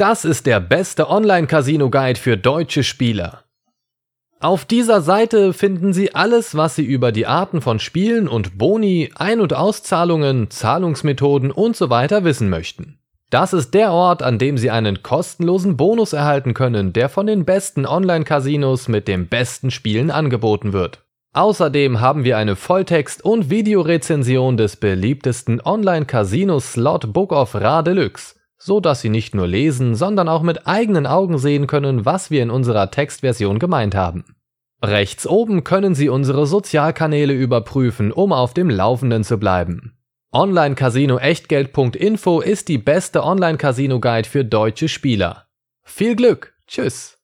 Das ist der beste Online-Casino-Guide für deutsche Spieler. Auf dieser Seite finden Sie alles, was Sie über die Arten von Spielen und Boni, Ein- und Auszahlungen, Zahlungsmethoden und so wissen möchten. Das ist der Ort, an dem Sie einen kostenlosen Bonus erhalten können, der von den besten Online-Casinos mit den besten Spielen angeboten wird. Außerdem haben wir eine Volltext- und Videorezension des beliebtesten Online-Casinos Slot Book of Ra Deluxe so dass Sie nicht nur lesen, sondern auch mit eigenen Augen sehen können, was wir in unserer Textversion gemeint haben. Rechts oben können Sie unsere Sozialkanäle überprüfen, um auf dem Laufenden zu bleiben. Online-Casino-Echtgeld.info ist die beste Online-Casino-Guide für deutsche Spieler. Viel Glück! Tschüss!